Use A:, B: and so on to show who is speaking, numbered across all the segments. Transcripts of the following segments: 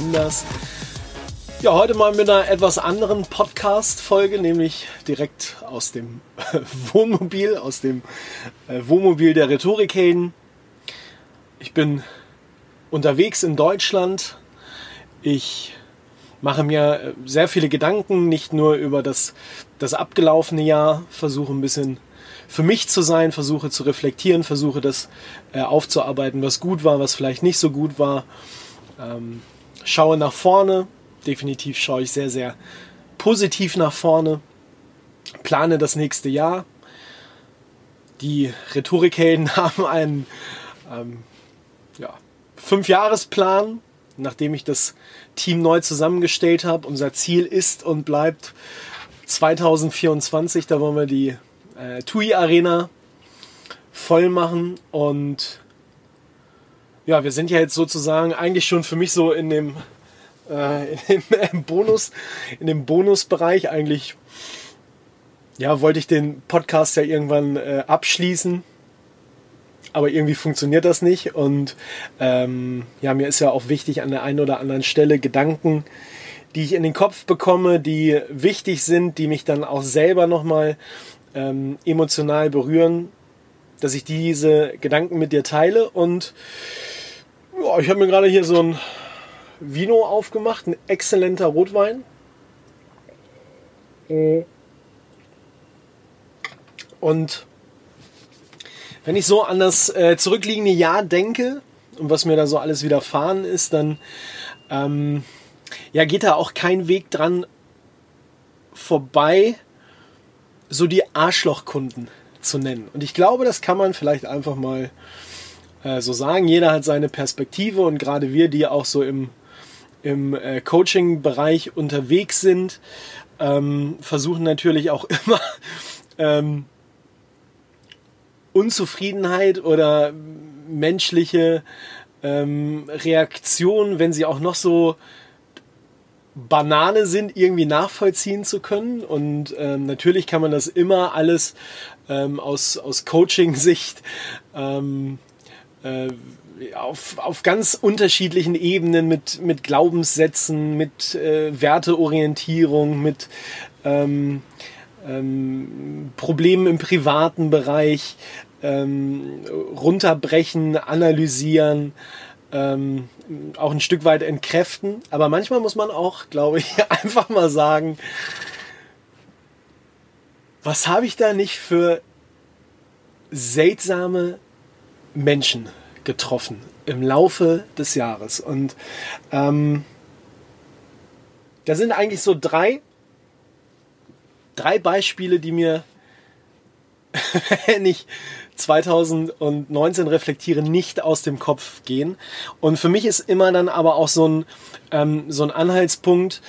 A: Gründers. Ja, heute mal mit einer etwas anderen Podcast-Folge, nämlich direkt aus dem Wohnmobil, aus dem äh, Wohnmobil der Rhetorikhelden. Ich bin unterwegs in Deutschland. Ich mache mir äh, sehr viele Gedanken, nicht nur über das, das abgelaufene Jahr, versuche ein bisschen für mich zu sein, versuche zu reflektieren, versuche das äh, aufzuarbeiten, was gut war, was vielleicht nicht so gut war. Ähm, schaue nach vorne, definitiv schaue ich sehr, sehr positiv nach vorne, plane das nächste Jahr. Die Rhetorikhelden haben einen ähm, ja, Fünfjahresplan, nachdem ich das Team neu zusammengestellt habe. Unser Ziel ist und bleibt 2024, da wollen wir die äh, TUI Arena voll machen und ja, wir sind ja jetzt sozusagen eigentlich schon für mich so in dem, äh, in dem Bonus, in dem Bonusbereich eigentlich. Ja, wollte ich den Podcast ja irgendwann äh, abschließen, aber irgendwie funktioniert das nicht und ähm, ja, mir ist ja auch wichtig an der einen oder anderen Stelle Gedanken, die ich in den Kopf bekomme, die wichtig sind, die mich dann auch selber nochmal ähm, emotional berühren, dass ich diese Gedanken mit dir teile. Und ja, ich habe mir gerade hier so ein Vino aufgemacht, ein exzellenter Rotwein. Und wenn ich so an das äh, zurückliegende Jahr denke und was mir da so alles widerfahren ist, dann ähm, ja, geht da auch kein Weg dran vorbei, so die Arschlochkunden zu nennen. Und ich glaube, das kann man vielleicht einfach mal äh, so sagen. Jeder hat seine Perspektive und gerade wir, die auch so im, im äh, Coaching-Bereich unterwegs sind, ähm, versuchen natürlich auch immer ähm, Unzufriedenheit oder menschliche ähm, Reaktionen, wenn sie auch noch so Banane sind, irgendwie nachvollziehen zu können. Und ähm, natürlich kann man das immer alles ähm, aus, aus Coaching-Sicht ähm, äh, auf, auf ganz unterschiedlichen Ebenen mit, mit Glaubenssätzen, mit äh, Werteorientierung, mit ähm, ähm, Problemen im privaten Bereich ähm, runterbrechen, analysieren ähm, auch ein Stück weit entkräften. Aber manchmal muss man auch, glaube ich, einfach mal sagen, was habe ich da nicht für seltsame Menschen getroffen im Laufe des Jahres. Und ähm, da sind eigentlich so drei, drei Beispiele, die mir, wenn ich 2019 reflektiere, nicht aus dem Kopf gehen. Und für mich ist immer dann aber auch so ein, ähm, so ein Anhaltspunkt,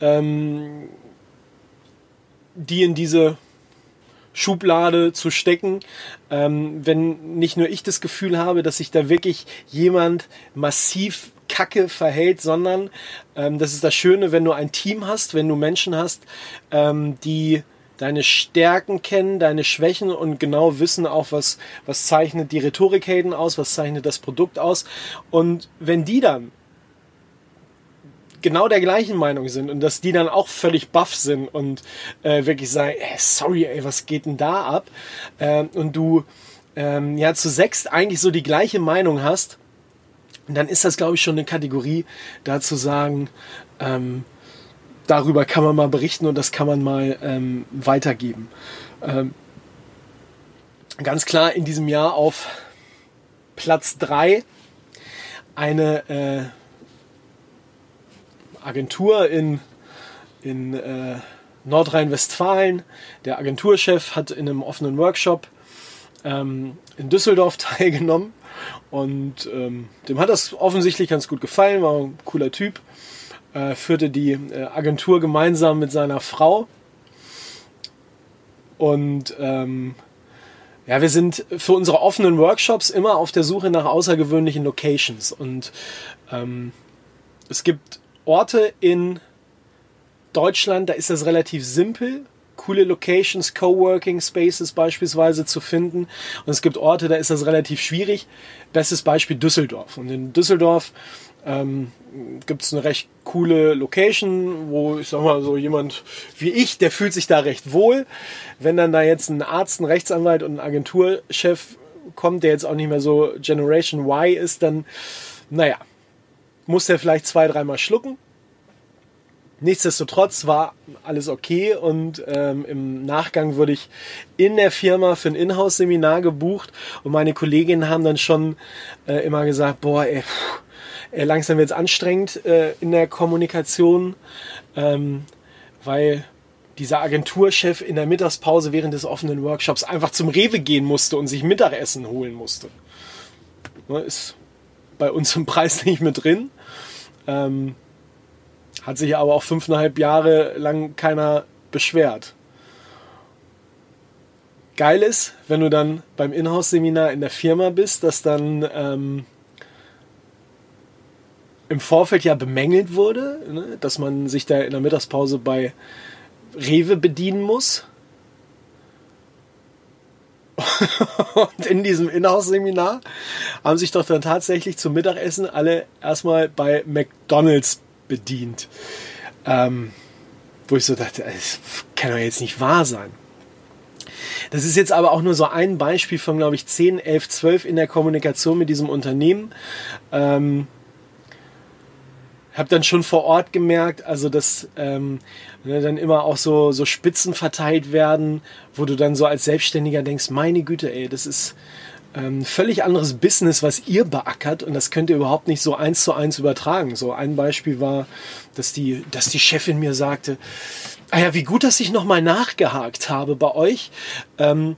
A: ähm, die in diese Schublade zu stecken, ähm, wenn nicht nur ich das Gefühl habe, dass sich da wirklich jemand massiv kacke verhält, sondern ähm, das ist das Schöne, wenn du ein Team hast, wenn du Menschen hast, ähm, die deine Stärken kennen, deine Schwächen und genau wissen auch, was, was zeichnet die Rhetorikhelden aus, was zeichnet das Produkt aus. Und wenn die dann genau der gleichen Meinung sind und dass die dann auch völlig baff sind und äh, wirklich sagen, ey, sorry, ey, was geht denn da ab? Ähm, und du ähm, ja zu sechst eigentlich so die gleiche Meinung hast, dann ist das, glaube ich, schon eine Kategorie, da zu sagen, ähm, darüber kann man mal berichten und das kann man mal ähm, weitergeben. Ähm, ganz klar in diesem Jahr auf Platz 3 eine äh, Agentur in, in äh, Nordrhein-Westfalen. Der Agenturchef hat in einem offenen Workshop ähm, in Düsseldorf teilgenommen. Und ähm, dem hat das offensichtlich ganz gut gefallen, war ein cooler Typ, äh, führte die äh, Agentur gemeinsam mit seiner Frau. Und ähm, ja, wir sind für unsere offenen Workshops immer auf der Suche nach außergewöhnlichen Locations. Und ähm, es gibt Orte in Deutschland, da ist das relativ simpel, coole Locations, Coworking Spaces beispielsweise zu finden. Und es gibt Orte, da ist das relativ schwierig. Bestes Beispiel Düsseldorf. Und in Düsseldorf ähm, gibt es eine recht coole Location, wo ich sag mal so jemand wie ich, der fühlt sich da recht wohl. Wenn dann da jetzt ein Arzt, ein Rechtsanwalt und ein Agenturchef kommt, der jetzt auch nicht mehr so Generation Y ist, dann, naja, muss der vielleicht zwei, dreimal schlucken. Nichtsdestotrotz war alles okay und ähm, im Nachgang wurde ich in der Firma für ein Inhouse-Seminar gebucht und meine Kolleginnen haben dann schon äh, immer gesagt, boah, ey, ey langsam wird es anstrengend äh, in der Kommunikation, ähm, weil dieser Agenturchef in der Mittagspause während des offenen Workshops einfach zum Rewe gehen musste und sich Mittagessen holen musste. Ne, ist bei uns im Preis nicht mit drin. Ähm, hat sich aber auch fünfeinhalb Jahre lang keiner beschwert. Geil ist, wenn du dann beim Inhouse-Seminar in der Firma bist, dass dann ähm, im Vorfeld ja bemängelt wurde, ne, dass man sich da in der Mittagspause bei Rewe bedienen muss. Und in diesem Inhouse-Seminar haben sich doch dann tatsächlich zum Mittagessen alle erstmal bei McDonalds bedient. Ähm, wo ich so dachte, das kann doch jetzt nicht wahr sein. Das ist jetzt aber auch nur so ein Beispiel von, glaube ich, 10, 11, 12 in der Kommunikation mit diesem Unternehmen. Ähm, habe dann schon vor Ort gemerkt, also dass ähm, ne, dann immer auch so, so Spitzen verteilt werden, wo du dann so als Selbstständiger denkst, meine Güte, ey, das ist ähm, völlig anderes Business, was ihr beackert und das könnt ihr überhaupt nicht so eins zu eins übertragen. So ein Beispiel war, dass die, dass die Chefin mir sagte, ah ja, wie gut, dass ich nochmal nachgehakt habe bei euch. Ähm,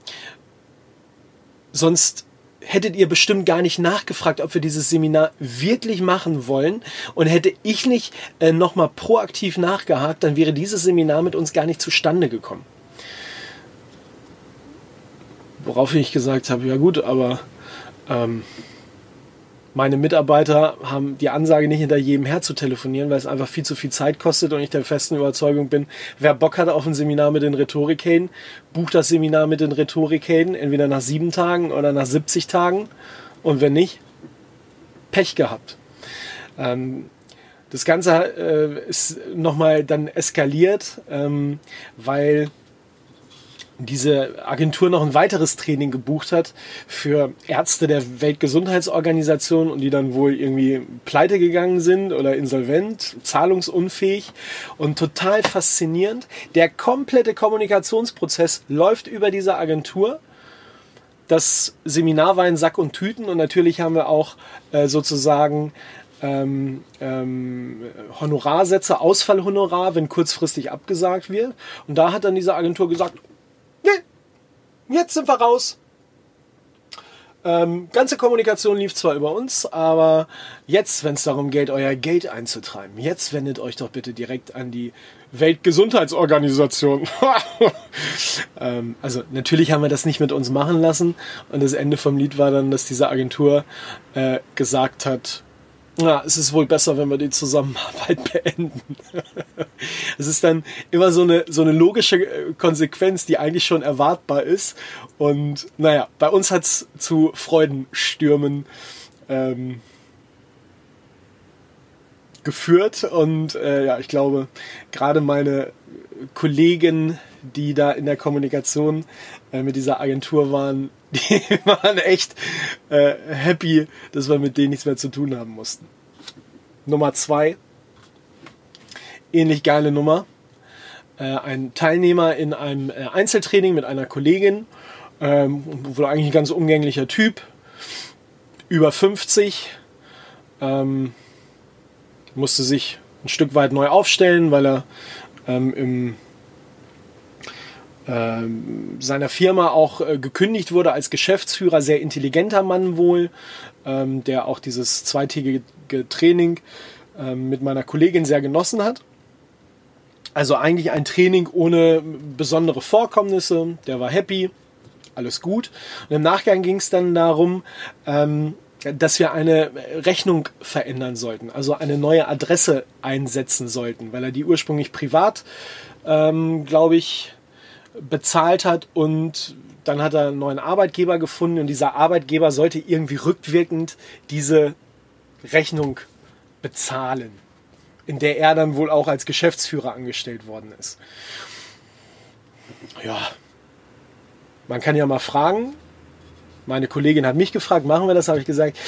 A: sonst hättet ihr bestimmt gar nicht nachgefragt, ob wir dieses Seminar wirklich machen wollen. Und hätte ich nicht äh, nochmal proaktiv nachgehakt, dann wäre dieses Seminar mit uns gar nicht zustande gekommen. Worauf ich gesagt habe, ja gut, aber ähm, meine Mitarbeiter haben die Ansage nicht hinter jedem her zu telefonieren, weil es einfach viel zu viel Zeit kostet und ich der festen Überzeugung bin, wer Bock hat auf ein Seminar mit den Rhetorikhelden, bucht das Seminar mit den Rhetorikhelden, entweder nach sieben Tagen oder nach 70 Tagen und wenn nicht, Pech gehabt. Ähm, das Ganze äh, ist nochmal dann eskaliert, ähm, weil diese Agentur noch ein weiteres Training gebucht hat für Ärzte der Weltgesundheitsorganisation und die dann wohl irgendwie pleite gegangen sind oder insolvent, zahlungsunfähig und total faszinierend. Der komplette Kommunikationsprozess läuft über diese Agentur. Das Seminar war in Sack und Tüten und natürlich haben wir auch äh, sozusagen ähm, ähm, Honorarsätze, Ausfallhonorar, wenn kurzfristig abgesagt wird. Und da hat dann diese Agentur gesagt, Jetzt sind wir raus. Ähm, ganze Kommunikation lief zwar über uns, aber jetzt, wenn es darum geht, euer Geld einzutreiben, jetzt wendet euch doch bitte direkt an die Weltgesundheitsorganisation. ähm, also natürlich haben wir das nicht mit uns machen lassen und das Ende vom Lied war dann, dass diese Agentur äh, gesagt hat, ja, es ist wohl besser, wenn wir die Zusammenarbeit beenden. es ist dann immer so eine, so eine logische äh, Konsequenz, die eigentlich schon erwartbar ist. Und naja, bei uns hat es zu Freudenstürmen ähm, geführt. Und äh, ja, ich glaube, gerade meine Kollegen, die da in der Kommunikation äh, mit dieser Agentur waren, die waren echt äh, happy, dass wir mit denen nichts mehr zu tun haben mussten. Nummer zwei, ähnlich geile Nummer. Äh, ein Teilnehmer in einem äh, Einzeltraining mit einer Kollegin, ähm, wohl eigentlich ein ganz umgänglicher Typ, über 50, ähm, musste sich ein Stück weit neu aufstellen, weil er ähm, im seiner Firma auch äh, gekündigt wurde als Geschäftsführer, sehr intelligenter Mann wohl, ähm, der auch dieses zweitägige Training ähm, mit meiner Kollegin sehr genossen hat. Also eigentlich ein Training ohne besondere Vorkommnisse. Der war happy, alles gut. Und im Nachgang ging es dann darum, ähm, dass wir eine Rechnung verändern sollten, also eine neue Adresse einsetzen sollten, weil er die ursprünglich privat, ähm, glaube ich, bezahlt hat und dann hat er einen neuen Arbeitgeber gefunden und dieser Arbeitgeber sollte irgendwie rückwirkend diese Rechnung bezahlen, in der er dann wohl auch als Geschäftsführer angestellt worden ist. Ja, man kann ja mal fragen. Meine Kollegin hat mich gefragt, machen wir das? Habe ich gesagt,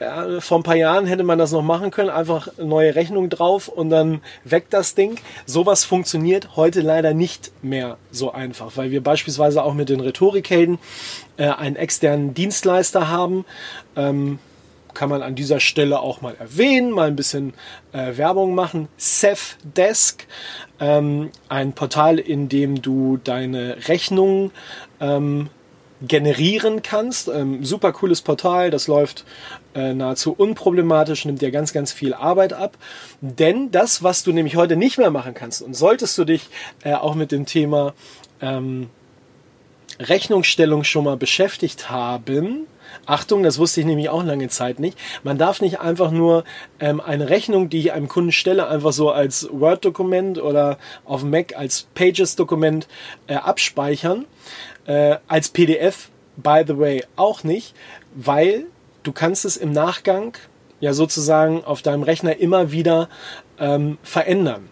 A: ja, vor ein paar Jahren hätte man das noch machen können, einfach neue Rechnung drauf und dann weg das Ding. Sowas funktioniert heute leider nicht mehr so einfach, weil wir beispielsweise auch mit den Rhetorikhelden äh, einen externen Dienstleister haben. Ähm, kann man an dieser Stelle auch mal erwähnen, mal ein bisschen äh, Werbung machen. Desk, ähm, ein Portal, in dem du deine Rechnungen ähm, generieren kannst. Ähm, super cooles Portal, das läuft äh, nahezu unproblematisch, nimmt dir ganz, ganz viel Arbeit ab. Denn das, was du nämlich heute nicht mehr machen kannst, und solltest du dich äh, auch mit dem Thema ähm, Rechnungsstellung schon mal beschäftigt haben, Achtung, das wusste ich nämlich auch lange Zeit nicht. Man darf nicht einfach nur ähm, eine Rechnung, die ich einem Kunden stelle, einfach so als Word-Dokument oder auf Mac als Pages-Dokument äh, abspeichern. Äh, als PDF, by the way, auch nicht, weil du kannst es im Nachgang ja sozusagen auf deinem Rechner immer wieder ähm, verändern.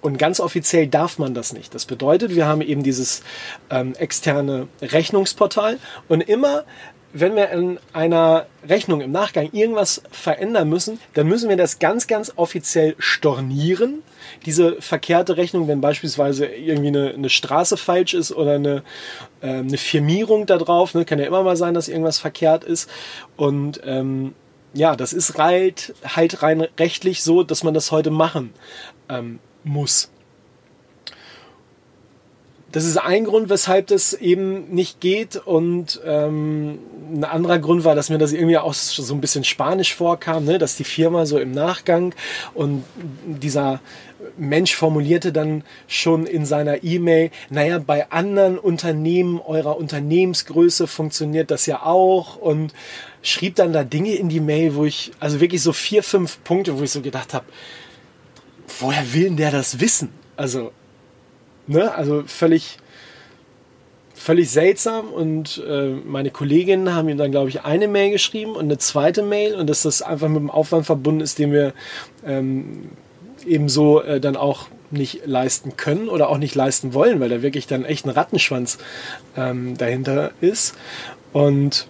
A: Und ganz offiziell darf man das nicht. Das bedeutet, wir haben eben dieses ähm, externe Rechnungsportal und immer, wenn wir in einer Rechnung im Nachgang irgendwas verändern müssen, dann müssen wir das ganz, ganz offiziell stornieren. Diese verkehrte Rechnung, wenn beispielsweise irgendwie eine, eine Straße falsch ist oder eine, äh, eine Firmierung da drauf, ne, kann ja immer mal sein, dass irgendwas verkehrt ist. Und ähm, ja, das ist halt, halt rein rechtlich so, dass man das heute machen ähm, muss das ist ein Grund, weshalb das eben nicht geht. Und ähm, ein anderer Grund war, dass mir das irgendwie auch so ein bisschen spanisch vorkam, ne? dass die Firma so im Nachgang und dieser Mensch formulierte dann schon in seiner E-Mail, naja, bei anderen Unternehmen eurer Unternehmensgröße funktioniert das ja auch und schrieb dann da Dinge in die Mail, wo ich, also wirklich so vier, fünf Punkte, wo ich so gedacht habe, woher will denn der das wissen? Also ne, also völlig, völlig seltsam. Und äh, meine Kolleginnen haben ihm dann, glaube ich, eine Mail geschrieben und eine zweite Mail und dass das einfach mit dem Aufwand verbunden ist, den wir ähm, ebenso äh, dann auch nicht leisten können oder auch nicht leisten wollen, weil da wirklich dann echt ein Rattenschwanz ähm, dahinter ist. Und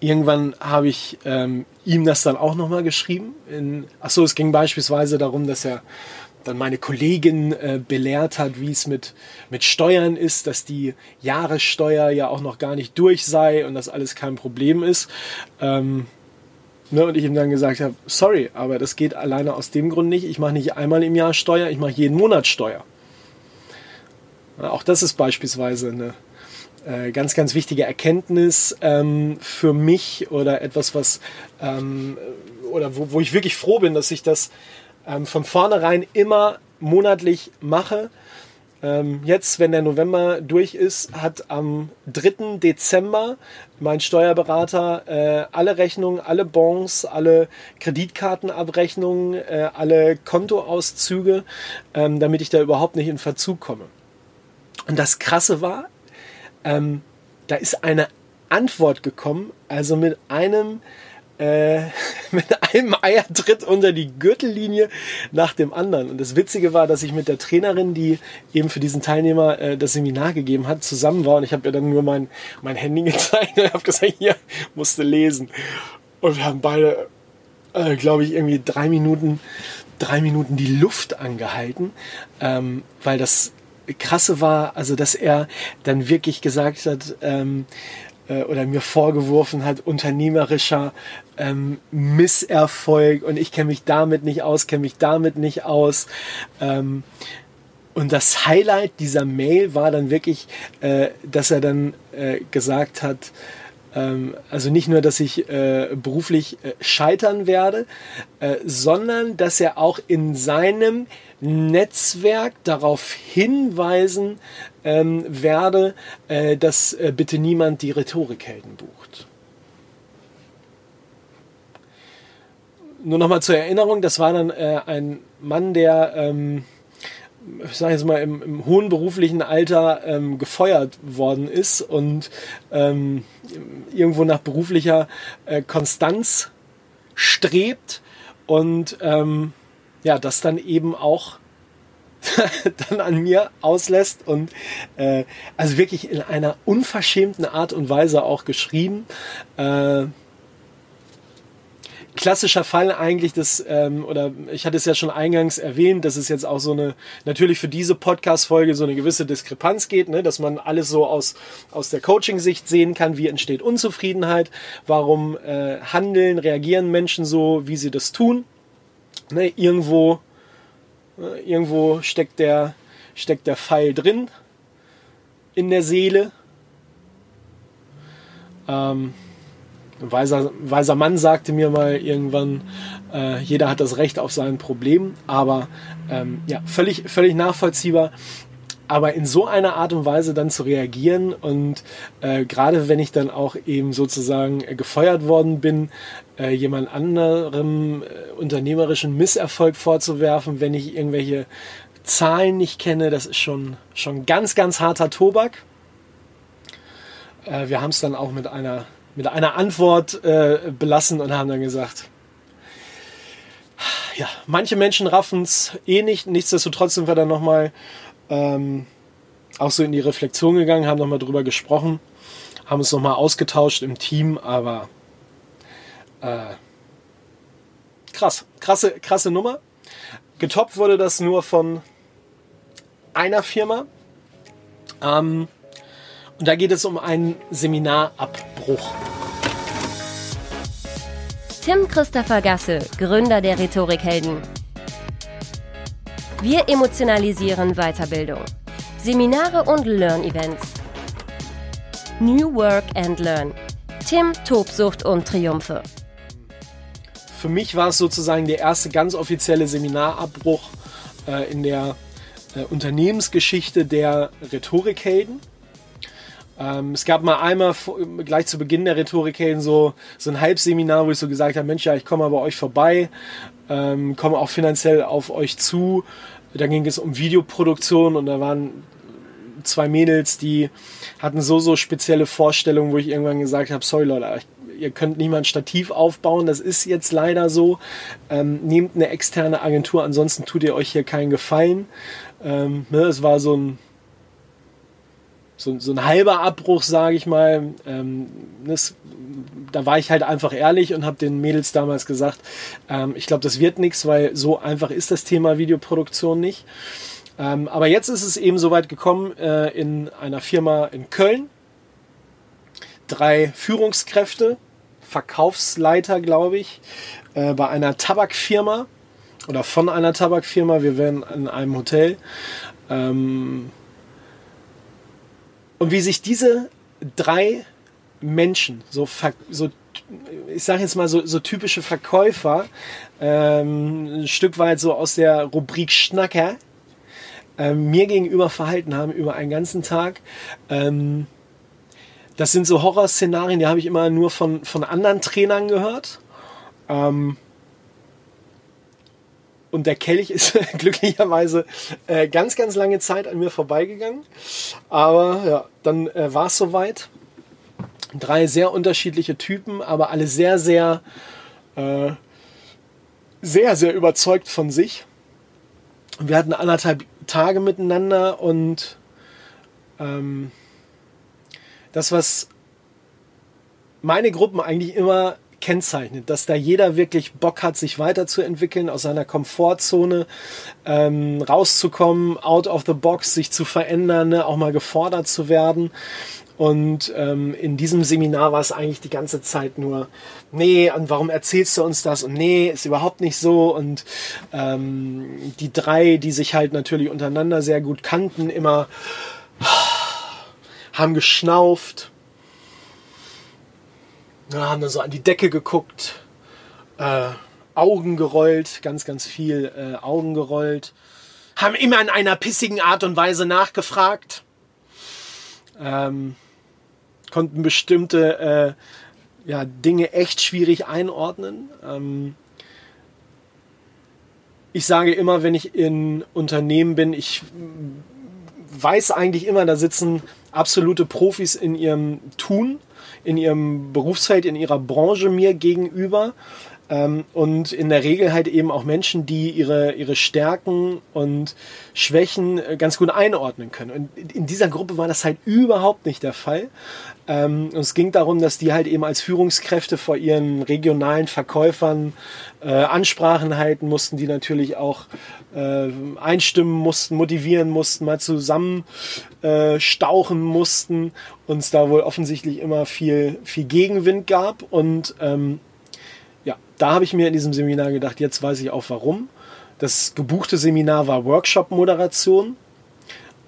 A: irgendwann habe ich ähm, ihm das dann auch nochmal geschrieben. Achso, es ging beispielsweise darum, dass er dann meine Kollegin äh, belehrt hat, wie es mit, mit Steuern ist, dass die Jahressteuer ja auch noch gar nicht durch sei und dass alles kein Problem ist. Ähm, ne, und ich ihm dann gesagt habe, sorry, aber das geht alleine aus dem Grund nicht. Ich mache nicht einmal im Jahr Steuer, ich mache jeden Monat Steuer. Ja, auch das ist beispielsweise eine äh, ganz, ganz wichtige Erkenntnis ähm, für mich oder etwas, was ähm, oder wo, wo ich wirklich froh bin, dass ich das ähm, von vornherein immer monatlich mache. Ähm, jetzt, wenn der November durch ist, hat am 3. Dezember mein Steuerberater äh, alle Rechnungen, alle Bons, alle Kreditkartenabrechnungen, äh, alle Kontoauszüge, ähm, damit ich da überhaupt nicht in Verzug komme. Und das Krasse war, ähm, da ist eine Antwort gekommen, also mit einem äh, mit einem Eiertritt unter die Gürtellinie nach dem anderen. Und das Witzige war, dass ich mit der Trainerin, die eben für diesen Teilnehmer äh, das Seminar gegeben hat, zusammen war. Und ich habe ihr dann nur mein, mein Handy gezeigt und habe gesagt, hier, musste lesen. Und wir haben beide, äh, glaube ich, irgendwie drei Minuten, drei Minuten die Luft angehalten, ähm, weil das Krasse war, also dass er dann wirklich gesagt hat, ähm, äh, oder mir vorgeworfen hat, unternehmerischer ähm, Misserfolg und ich kenne mich damit nicht aus, kenne mich damit nicht aus. Ähm, und das Highlight dieser Mail war dann wirklich, äh, dass er dann äh, gesagt hat, ähm, also nicht nur, dass ich äh, beruflich äh, scheitern werde, äh, sondern dass er auch in seinem Netzwerk darauf hinweisen ähm, werde, äh, dass bitte niemand die Rhetorikhelden bucht. Nur nochmal zur Erinnerung, das war dann äh, ein Mann, der ähm, ich sage jetzt mal, im, im hohen beruflichen Alter ähm, gefeuert worden ist und ähm, irgendwo nach beruflicher äh, Konstanz strebt und ähm, ja, das dann eben auch dann an mir auslässt und äh, also wirklich in einer unverschämten Art und Weise auch geschrieben. Äh, klassischer Fall eigentlich das, ähm, oder ich hatte es ja schon eingangs erwähnt, dass es jetzt auch so eine, natürlich für diese Podcast-Folge so eine gewisse Diskrepanz geht, ne? dass man alles so aus, aus der Coaching-Sicht sehen kann, wie entsteht Unzufriedenheit, warum äh, handeln, reagieren Menschen so, wie sie das tun. Ne? Irgendwo, äh, irgendwo steckt der, steckt der Pfeil drin in der Seele. Ähm, ein weiser, weiser Mann sagte mir mal irgendwann, äh, jeder hat das Recht auf sein Problem, aber ähm, ja, völlig, völlig nachvollziehbar. Aber in so einer Art und Weise dann zu reagieren und äh, gerade wenn ich dann auch eben sozusagen äh, gefeuert worden bin, äh, jemand anderem äh, unternehmerischen Misserfolg vorzuwerfen, wenn ich irgendwelche Zahlen nicht kenne, das ist schon, schon ganz, ganz harter Tobak. Äh, wir haben es dann auch mit einer mit einer Antwort äh, belassen und haben dann gesagt, ja, manche Menschen raffen es eh nicht. Nichtsdestotrotz sind wir dann nochmal ähm, auch so in die Reflexion gegangen, haben nochmal drüber gesprochen, haben uns nochmal ausgetauscht im Team, aber äh, krass, krasse, krasse Nummer. Getoppt wurde das nur von einer Firma. Ähm, und da geht es um einen Seminarabbruch.
B: Tim Christopher Gasse, Gründer der Rhetorikhelden. Wir emotionalisieren Weiterbildung. Seminare und Learn-Events. New Work and Learn. Tim, Tobsucht und Triumphe.
A: Für mich war es sozusagen der erste ganz offizielle Seminarabbruch äh, in der äh, Unternehmensgeschichte der Rhetorikhelden. Ähm, es gab mal einmal gleich zu Beginn der Rhetorik so, so ein Halbseminar, wo ich so gesagt habe, Mensch, ja, ich komme bei euch vorbei, ähm, komme auch finanziell auf euch zu. Da ging es um Videoproduktion und da waren zwei Mädels, die hatten so, so spezielle Vorstellungen, wo ich irgendwann gesagt habe, sorry Leute, ihr könnt mal ein Stativ aufbauen, das ist jetzt leider so. Ähm, nehmt eine externe Agentur, ansonsten tut ihr euch hier keinen Gefallen. Ähm, ne, es war so ein so, so ein halber Abbruch, sage ich mal. Ähm, das, da war ich halt einfach ehrlich und habe den Mädels damals gesagt, ähm, ich glaube, das wird nichts, weil so einfach ist das Thema Videoproduktion nicht. Ähm, aber jetzt ist es eben soweit gekommen äh, in einer Firma in Köln. Drei Führungskräfte, Verkaufsleiter, glaube ich, äh, bei einer Tabakfirma oder von einer Tabakfirma. Wir wären in einem Hotel. Ähm, und wie sich diese drei Menschen, so, so ich sage jetzt mal so, so typische Verkäufer, ähm, ein Stück weit so aus der Rubrik Schnacker, ähm, mir gegenüber verhalten haben über einen ganzen Tag. Ähm, das sind so Horrorszenarien, die habe ich immer nur von, von anderen Trainern gehört. Ähm, und der Kelch ist glücklicherweise äh, ganz, ganz lange Zeit an mir vorbeigegangen. Aber ja, dann äh, war es soweit. Drei sehr unterschiedliche Typen, aber alle sehr, sehr, äh, sehr, sehr überzeugt von sich. Wir hatten anderthalb Tage miteinander und ähm, das, was meine Gruppen eigentlich immer kennzeichnet, dass da jeder wirklich Bock hat, sich weiterzuentwickeln, aus seiner Komfortzone ähm, rauszukommen, out of the box, sich zu verändern, ne, auch mal gefordert zu werden. Und ähm, in diesem Seminar war es eigentlich die ganze Zeit nur, nee, und warum erzählst du uns das? Und nee, ist überhaupt nicht so. Und ähm, die drei, die sich halt natürlich untereinander sehr gut kannten, immer haben geschnauft, ja, haben dann so an die Decke geguckt, äh, Augen gerollt, ganz, ganz viel äh, Augen gerollt, haben immer in einer pissigen Art und Weise nachgefragt, ähm, konnten bestimmte äh, ja, Dinge echt schwierig einordnen. Ähm, ich sage immer, wenn ich in Unternehmen bin, ich weiß eigentlich immer, da sitzen absolute Profis in ihrem Tun, in ihrem Berufsfeld, in ihrer Branche mir gegenüber. Ähm, und in der Regel halt eben auch Menschen, die ihre, ihre Stärken und Schwächen äh, ganz gut einordnen können. Und in dieser Gruppe war das halt überhaupt nicht der Fall. Ähm, es ging darum, dass die halt eben als Führungskräfte vor ihren regionalen Verkäufern äh, Ansprachen halten mussten, die natürlich auch äh, einstimmen mussten, motivieren mussten, mal zusammen äh, stauchen mussten. Und es da wohl offensichtlich immer viel, viel Gegenwind gab. Und ähm, da habe ich mir in diesem Seminar gedacht, jetzt weiß ich auch warum. Das gebuchte Seminar war Workshop-Moderation.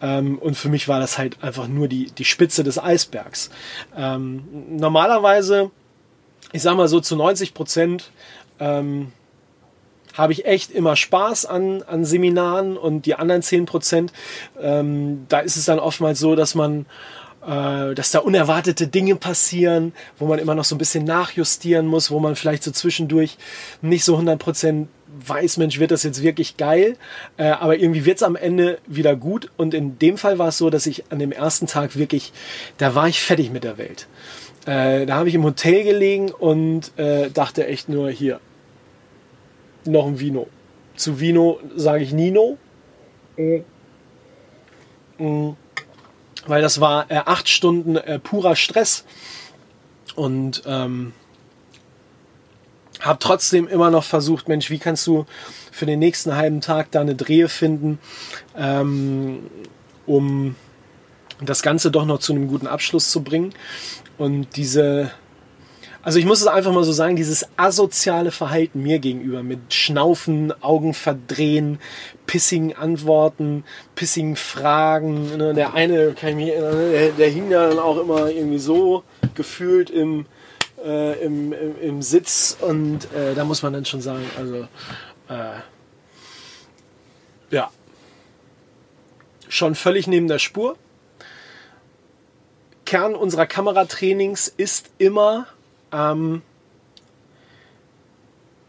A: Ähm, und für mich war das halt einfach nur die, die Spitze des Eisbergs. Ähm, normalerweise, ich sag mal so zu 90 Prozent, ähm, habe ich echt immer Spaß an, an Seminaren und die anderen 10 Prozent, ähm, da ist es dann oftmals so, dass man dass da unerwartete Dinge passieren, wo man immer noch so ein bisschen nachjustieren muss, wo man vielleicht so zwischendurch nicht so 100% weiß, Mensch, wird das jetzt wirklich geil, äh, aber irgendwie wird es am Ende wieder gut und in dem Fall war es so, dass ich an dem ersten Tag wirklich, da war ich fertig mit der Welt. Äh, da habe ich im Hotel gelegen und äh, dachte echt nur, hier, noch ein Vino. Zu Vino sage ich Nino. Mhm. Mhm weil das war äh, acht Stunden äh, purer Stress. Und ähm, habe trotzdem immer noch versucht, Mensch, wie kannst du für den nächsten halben Tag da eine Drehe finden, ähm, um das Ganze doch noch zu einem guten Abschluss zu bringen? Und diese also ich muss es einfach mal so sagen, dieses asoziale Verhalten mir gegenüber mit Schnaufen, Augen verdrehen, pissigen Antworten, pissigen Fragen. Ne? Der eine, kann ich mich erinnern, ne? der, der hing ja dann auch immer irgendwie so gefühlt im, äh, im, im, im, Sitz und äh, da muss man dann schon sagen, also äh, ja, schon völlig neben der Spur. Kern unserer Kameratrainings ist immer ähm,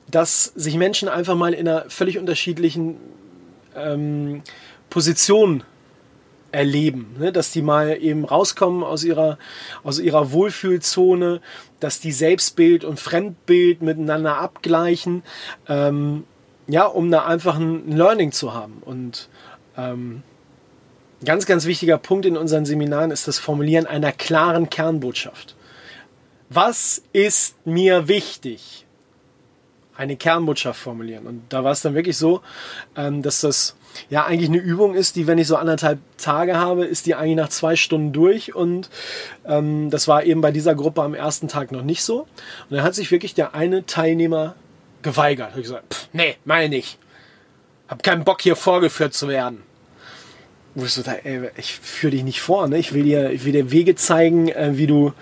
A: dass sich Menschen einfach mal in einer völlig unterschiedlichen ähm, Position erleben, ne? dass die mal eben rauskommen aus ihrer, aus ihrer Wohlfühlzone, dass die Selbstbild und Fremdbild miteinander abgleichen, ähm, ja, um da einfach ein Learning zu haben. Und ähm, ganz, ganz wichtiger Punkt in unseren Seminaren ist das Formulieren einer klaren Kernbotschaft. Was ist mir wichtig? Eine Kernbotschaft formulieren. Und da war es dann wirklich so, ähm, dass das ja eigentlich eine Übung ist, die, wenn ich so anderthalb Tage habe, ist die eigentlich nach zwei Stunden durch. Und ähm, das war eben bei dieser Gruppe am ersten Tag noch nicht so. Und dann hat sich wirklich der eine Teilnehmer geweigert. Hat gesagt, pff, nee, meine nicht. Hab keinen Bock hier vorgeführt zu werden. Wo ich so da, ey, ich führe dich nicht vor, ne? Ich will dir, ich will dir Wege zeigen, äh, wie du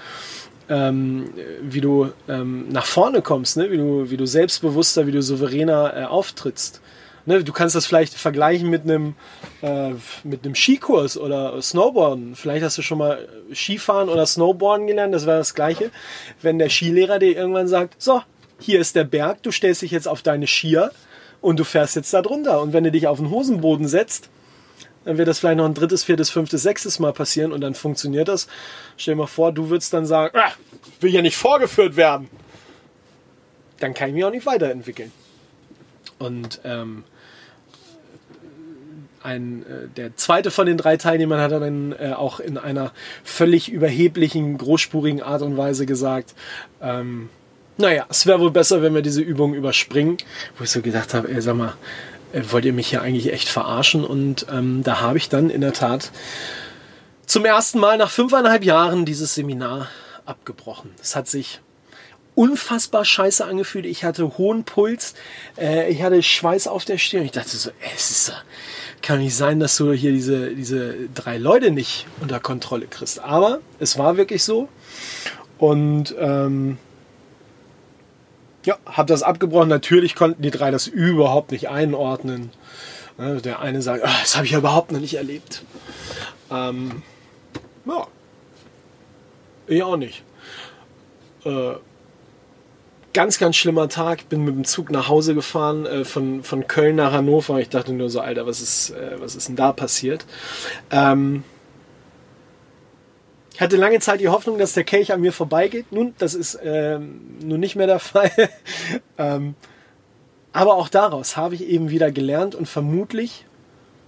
A: ähm, wie du ähm, nach vorne kommst, ne? wie, du, wie du selbstbewusster, wie du souveräner äh, auftrittst. Ne? Du kannst das vielleicht vergleichen mit einem, äh, mit einem Skikurs oder Snowboarden. Vielleicht hast du schon mal Skifahren oder Snowboarden gelernt, das wäre das Gleiche. Wenn der Skilehrer dir irgendwann sagt, so, hier ist der Berg, du stellst dich jetzt auf deine Skier und du fährst jetzt da drunter. Und wenn du dich auf den Hosenboden setzt, dann wird das vielleicht noch ein drittes, viertes, fünftes, sechstes Mal passieren und dann funktioniert das. Stell dir mal vor, du würdest dann sagen, ah, will ja nicht vorgeführt werden. Dann kann ich mich auch nicht weiterentwickeln. Und ähm, ein, äh, der zweite von den drei Teilnehmern hat dann äh, auch in einer völlig überheblichen, großspurigen Art und Weise gesagt, ähm, naja, es wäre wohl besser, wenn wir diese Übung überspringen, wo ich so gedacht habe, ey, sag mal, äh, wollt ihr mich hier eigentlich echt verarschen? Und ähm, da habe ich dann in der Tat zum ersten Mal nach fünfeinhalb Jahren dieses Seminar abgebrochen. Es hat sich unfassbar scheiße angefühlt. Ich hatte hohen Puls, äh, ich hatte Schweiß auf der Stirn. Ich dachte so, es ist, kann nicht sein, dass du hier diese, diese drei Leute nicht unter Kontrolle kriegst. Aber es war wirklich so. Und ähm, ja, habe das abgebrochen. Natürlich konnten die drei das überhaupt nicht einordnen. Der eine sagt, oh, das habe ich ja überhaupt noch nicht erlebt. Ähm, ja, ich auch nicht. Äh, ganz, ganz schlimmer Tag. Bin mit dem Zug nach Hause gefahren, äh, von, von Köln nach Hannover. Ich dachte nur so, Alter, was ist, äh, was ist denn da passiert? Ähm, ich hatte lange Zeit die Hoffnung, dass der Kelch an mir vorbeigeht. Nun, das ist ähm, nun nicht mehr der Fall. ähm, aber auch daraus habe ich eben wieder gelernt und vermutlich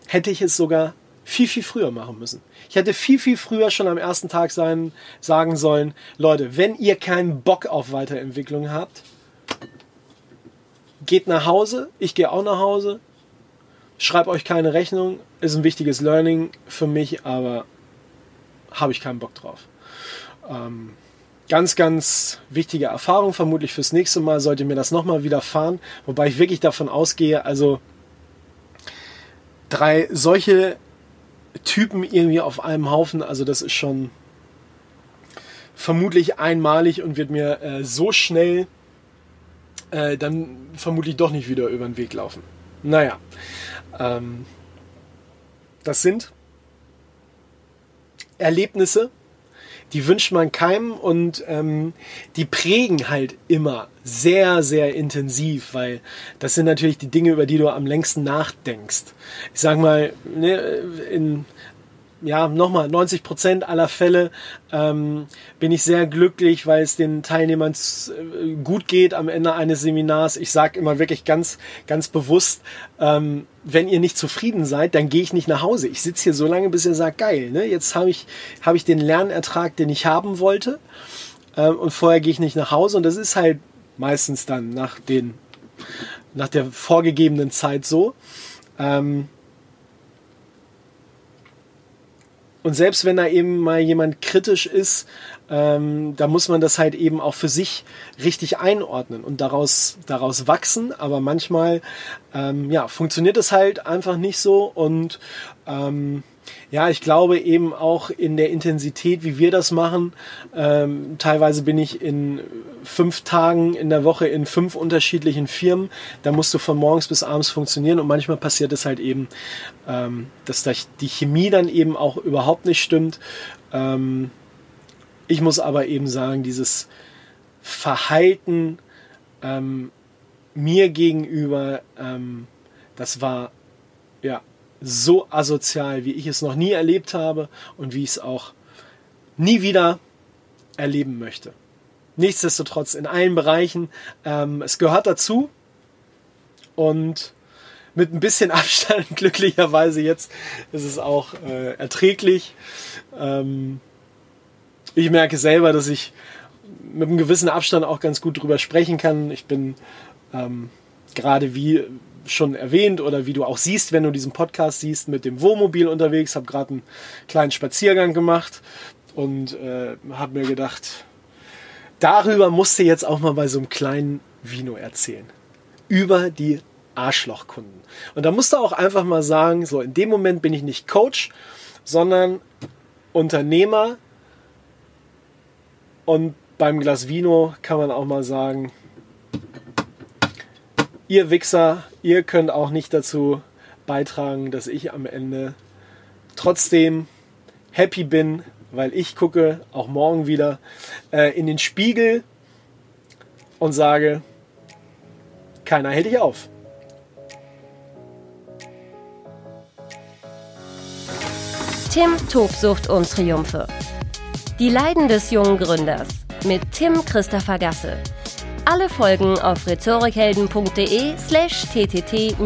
A: hätte ich es sogar viel, viel früher machen müssen. Ich hätte viel, viel früher schon am ersten Tag sein, sagen sollen, Leute, wenn ihr keinen Bock auf Weiterentwicklung habt, geht nach Hause, ich gehe auch nach Hause, schreibe euch keine Rechnung, ist ein wichtiges Learning für mich, aber habe ich keinen Bock drauf. Ähm, ganz, ganz wichtige Erfahrung, vermutlich fürs nächste Mal sollte mir das nochmal widerfahren, wobei ich wirklich davon ausgehe, also drei solche Typen irgendwie auf einem Haufen, also das ist schon vermutlich einmalig und wird mir äh, so schnell äh, dann vermutlich doch nicht wieder über den Weg laufen. Naja, ähm, das sind Erlebnisse, die wünscht man keinem und ähm, die prägen halt immer sehr, sehr intensiv, weil das sind natürlich die Dinge, über die du am längsten nachdenkst. Ich sag mal, ne, in ja, nochmal, 90 Prozent aller Fälle ähm, bin ich sehr glücklich, weil es den Teilnehmern äh, gut geht am Ende eines Seminars. Ich sage immer wirklich ganz, ganz bewusst, ähm, wenn ihr nicht zufrieden seid, dann gehe ich nicht nach Hause. Ich sitze hier so lange, bis ihr sagt, geil, ne? jetzt habe ich, hab ich den Lernertrag, den ich haben wollte. Ähm, und vorher gehe ich nicht nach Hause. Und das ist halt meistens dann nach, den, nach der vorgegebenen Zeit so. Ähm, Und selbst wenn da eben mal jemand kritisch ist, ähm, da muss man das halt eben auch für sich richtig einordnen und daraus, daraus wachsen. Aber manchmal ähm, ja, funktioniert es halt einfach nicht so. Und ähm, ja, ich glaube eben auch in der Intensität, wie wir das machen. Ähm, teilweise bin ich in fünf Tagen in der Woche in fünf unterschiedlichen Firmen. Da musst du von morgens bis abends funktionieren und manchmal passiert es halt eben, ähm, dass die Chemie dann eben auch überhaupt nicht stimmt. Ähm, ich muss aber eben sagen, dieses Verhalten ähm, mir gegenüber, ähm, das war ja so asozial, wie ich es noch nie erlebt habe und wie ich es auch nie wieder erleben möchte. Nichtsdestotrotz in allen Bereichen, ähm, es gehört dazu und mit ein bisschen Abstand, glücklicherweise jetzt, ist es auch äh, erträglich. Ähm, ich merke selber, dass ich mit einem gewissen Abstand auch ganz gut drüber sprechen kann. Ich bin ähm, gerade wie schon erwähnt oder wie du auch siehst, wenn du diesen Podcast siehst, mit dem Wohnmobil unterwegs, habe gerade einen kleinen Spaziergang gemacht und äh, habe mir gedacht, darüber musst du jetzt auch mal bei so einem kleinen Vino erzählen. Über die Arschlochkunden. Und da musst du auch einfach mal sagen, so in dem Moment bin ich nicht Coach, sondern Unternehmer. Und beim Glas Vino kann man auch mal sagen, ihr Wichser, ihr könnt auch nicht dazu beitragen, dass ich am Ende trotzdem happy bin, weil ich gucke auch morgen wieder äh, in den Spiegel und sage, keiner hält dich auf.
B: Tim Tobsucht und Triumphe. Die Leiden des jungen Gründers mit Tim Christopher Gasse. Alle Folgen auf rhetorikhelden.de slash ttt-podcast.